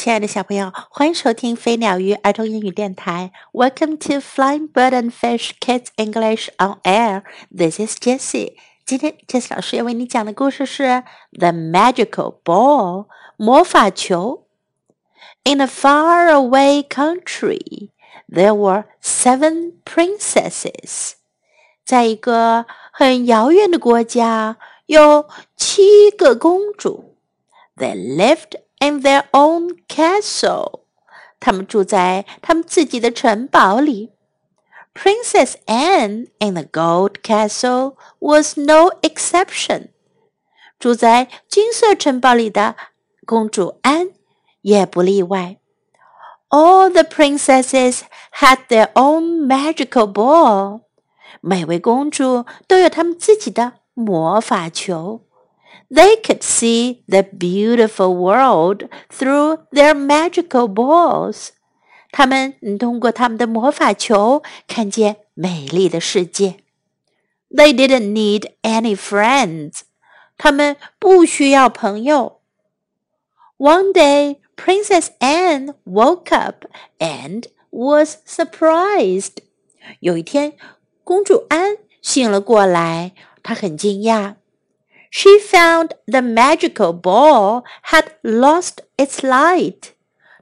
亲爱的小朋友，欢迎收听飞鸟鱼儿童英语电台。Welcome to Flying Bird and Fish Kids English on Air. This is Jessie. 今天 Jessie 老师要为你讲的故事是《The Magical Ball》魔法球。In a faraway country, there were seven princesses. 在一个很遥远的国家，有七个公主。They lived in their own castle. 他们住在他们自己的城堡里。Princess Anne in the Gold Castle was no exception. 住在金色城堡里的公主安也不例外。All the princesses had their own magical ball. 每位公主都有她们自己的魔法球。 they could see the beautiful world through their magical balls. 他们通过他们的魔法球看见美丽的世界。They didn't need any friends. 他们不需要朋友。One day, Princess Anne woke up and was surprised. 有一天，公主安醒了过来，她很惊讶。 she found the magical ball had lost its light.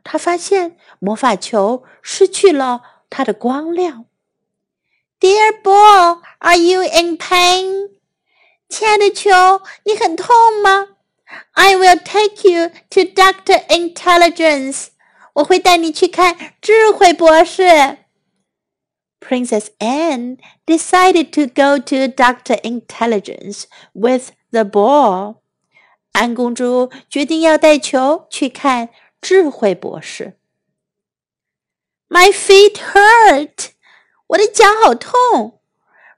她发现魔法球失去了它的光亮。Dear ball, are you in pain? 亲爱的球，你很痛吗？I will take you to Doctor Intelligence. 我会带你去看智慧博士。Princess Anne decided to go to Doctor Intelligence with the ball。安公主决定要带球去看智慧博士。My feet hurt，我的脚好痛。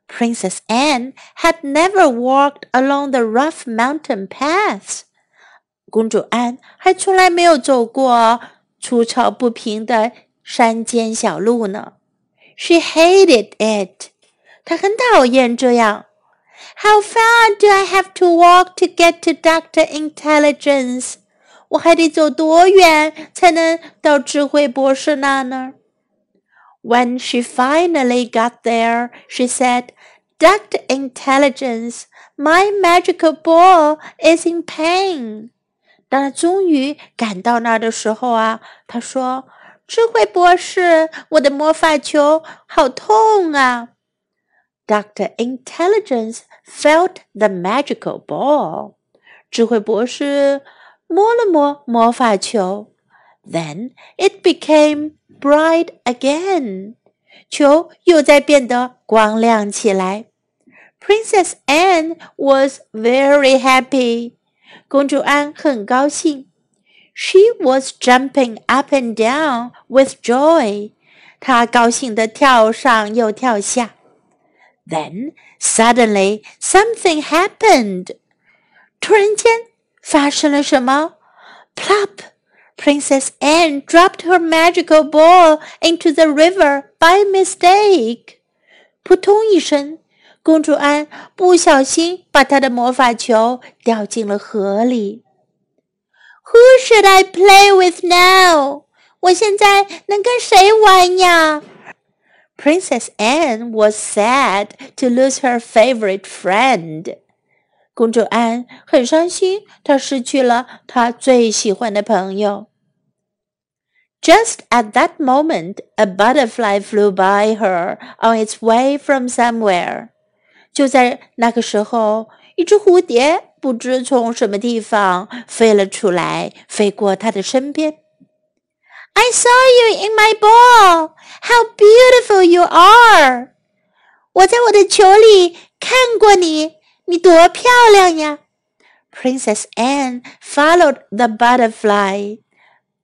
Princess Anne had never walked along the rough mountain paths。公主安还从来没有走过粗糙不平的山间小路呢。She hated it，她很讨厌这样。 how far do I have to walk to get to Doctor Intelligence? 我还得走多远才能到智慧博士那呢？When she finally got there, she said, Doctor Intelligence, my magical ball is in pain. 当她终于赶到那儿的时候啊，她说：“智慧博士，我的魔法球好痛啊！” Doctor Intelligence felt the magical ball. 智慧博士摸了摸魔法球，then it became bright again. 球又在变得光亮起来。Princess Anne was very happy. 公主安很高兴。She was jumping up and down with joy. 她高兴地跳上又跳下。 then suddenly something happened. 突然间发生了什么？Plop! Princess Anne dropped her magical ball into the river by mistake. 扑通一声，公主安不小心把她的魔法球掉进了河里。Who should I play with now? 我现在能跟谁玩呀 ？Princess Anne was sad to lose her favorite friend. 公主安很伤心，她失去了她最喜欢的朋友。Just at that moment, a butterfly flew by her on its way from somewhere. 就在那个时候，一只蝴蝶不知从什么地方飞了出来，飞过她的身边。I saw you in my ball. How beautiful you are! 我在我的球里看过你，你多漂亮呀！Princess Anne followed the butterfly.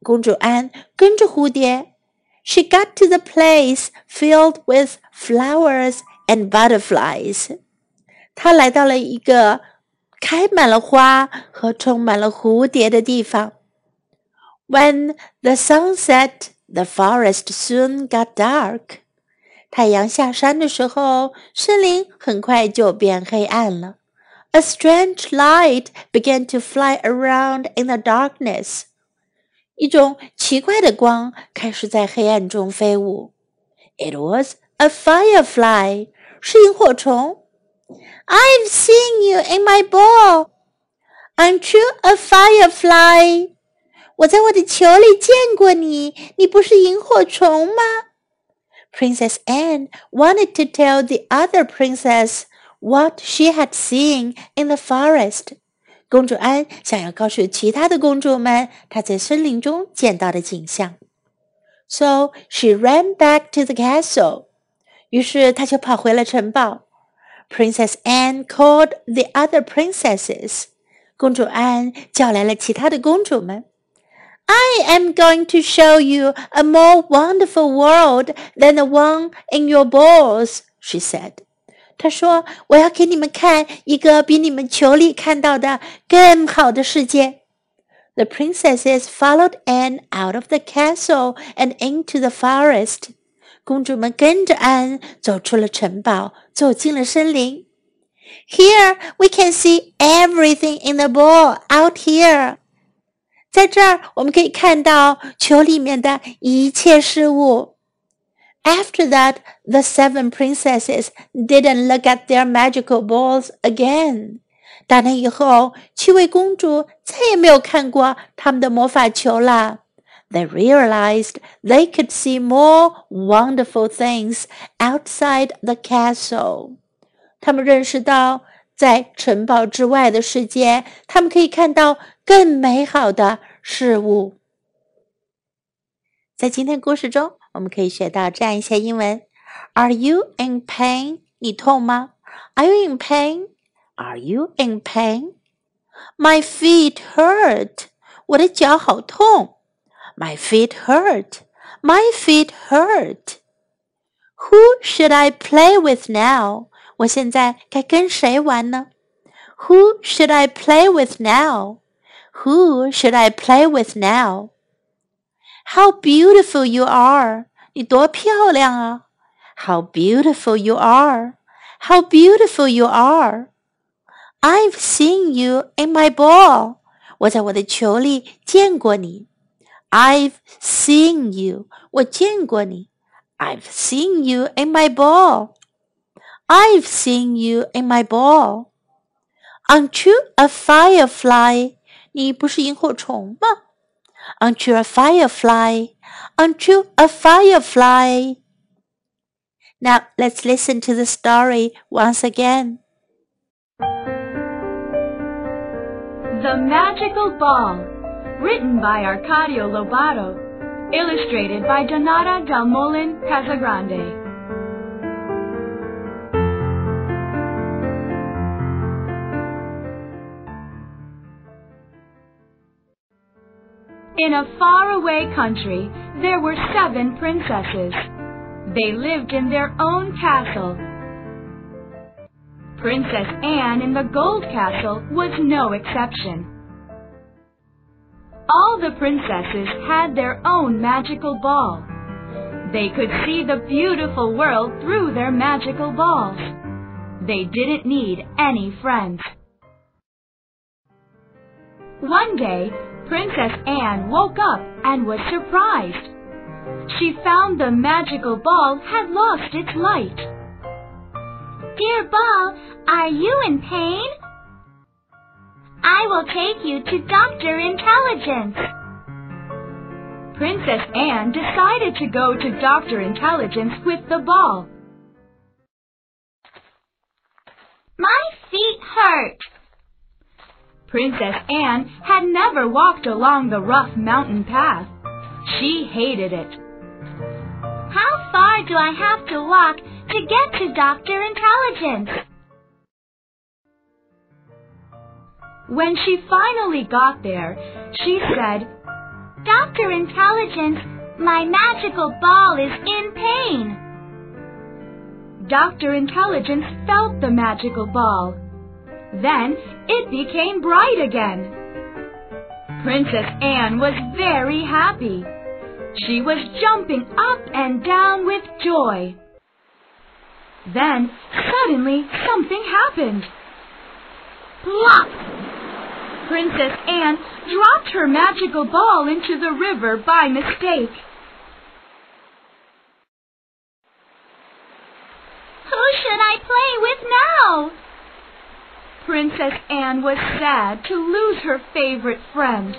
公主安跟着蝴蝶。She got to the place filled with flowers and butterflies. 她来到了一个开满了花和充满了蝴蝶的地方。when the sun set, the forest soon got dark. 太阳下山的时候，森林很快就变黑暗了。A strange light began to fly around in the darkness. 一种奇怪的光开始在黑暗中飞舞。It was a firefly，是萤火虫。I've seen you in my ball. Aren't you a firefly？我在我的球里见过你，你不是萤火虫吗 ？Princess Anne wanted to tell the other princess what she had seen in the forest. 公主安想要告诉其他的公主们她在森林中见到的景象。So she ran back to the castle. 于是她就跑回了城堡。Princess Anne called the other princesses. 公主安叫来了其他的公主们。 I am going to show you a more wonderful world than the one in your balls, she said. 她说：“我要给你们看一个比你们球里看到的更好的世界。” The princesses followed Anne out of the castle and into the forest. 公主们跟着安走出了城堡，走进了森林。Here we can see everything in the ball out here. 在这儿，我们可以看到球里面的一切事物。After that, the seven princesses didn't look at their magical balls again. 打那以后，七位公主再也没有看过他们的魔法球了。They realized they could see more wonderful things outside the castle. 他们认识到， 在城堡之外的世界，他们可以看到更美好的事物。在今天故事中，我们可以学到这样一些英文：Are you in pain？你痛吗？Are you in pain？Are you in pain？My feet hurt。我的脚好痛。My feet hurt. My feet hurt. Who should I play with now? 我现在该跟谁玩呢？Who should I play with now? Who should I play with now? How beautiful you are! 你多漂亮啊！How beautiful you are! How beautiful you are! I've seen you in my ball. 我在我的球里见过你。I've seen you. 我见过你。I've seen you in my ball. I've seen you in my ball. Aren't you a firefly? 你不是萤火虫吗？Aren't you a firefly? Aren't you a firefly? Now let's listen to the story once again. The Magical Ball, written by Arcadio Lobato, illustrated by Donata Del Molin Casagrande. In a faraway country, there were seven princesses. They lived in their own castle. Princess Anne in the Gold Castle was no exception. All the princesses had their own magical ball. They could see the beautiful world through their magical balls. They didn't need any friends. One day, Princess Anne woke up and was surprised. She found the magical ball had lost its light. Dear ball, are you in pain? I will take you to Dr. Intelligence. Princess Anne decided to go to Dr. Intelligence with the ball. My feet hurt. Princess Anne had never walked along the rough mountain path. She hated it. How far do I have to walk to get to Dr. Intelligence? When she finally got there, she said, Dr. Intelligence, my magical ball is in pain. Dr. Intelligence felt the magical ball. Then it became bright again. Princess Anne was very happy. She was jumping up and down with joy. Then suddenly something happened. Plop! Princess Anne dropped her magical ball into the river by mistake. Who should I play with now? Princess Anne was sad to lose her favorite friend.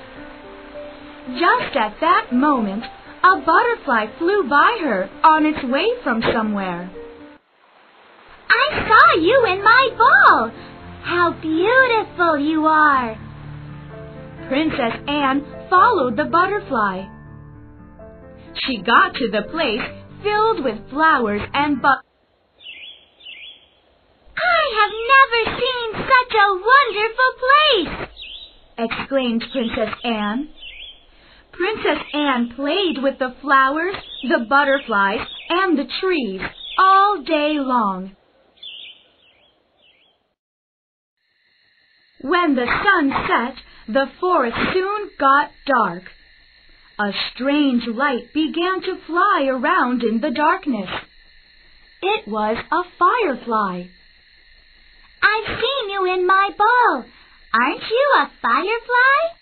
Just at that moment, a butterfly flew by her on its way from somewhere. I saw you in my ball. How beautiful you are. Princess Anne followed the butterfly. She got to the place filled with flowers and but. I have never seen such a wonderful place! Exclaimed Princess Anne. Princess Anne played with the flowers, the butterflies, and the trees all day long. When the sun set, the forest soon got dark. A strange light began to fly around in the darkness. It was a firefly. I've seen you in my ball. Aren't you a firefly?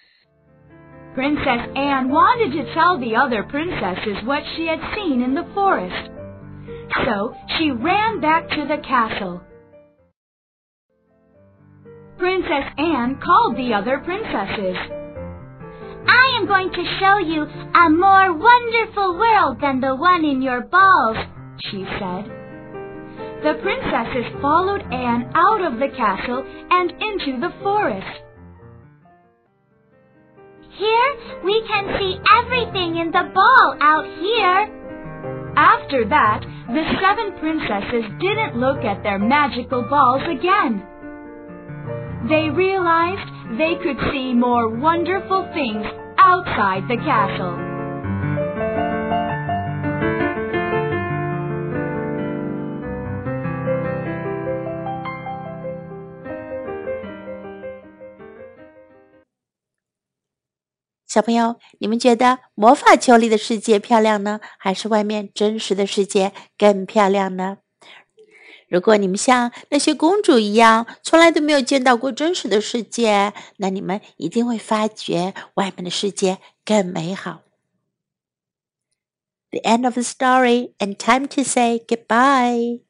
Princess Anne wanted to tell the other princesses what she had seen in the forest. So she ran back to the castle. Princess Anne called the other princesses. I am going to show you a more wonderful world than the one in your balls, she said. The princesses followed Anne out of the castle and into the forest. Here we can see everything in the ball out here. After that, the seven princesses didn't look at their magical balls again. They realized they could see more wonderful things outside the castle. 小朋友，你们觉得魔法球里的世界漂亮呢，还是外面真实的世界更漂亮呢？如果你们像那些公主一样，从来都没有见到过真实的世界，那你们一定会发觉外面的世界更美好。The end of the story and time to say goodbye.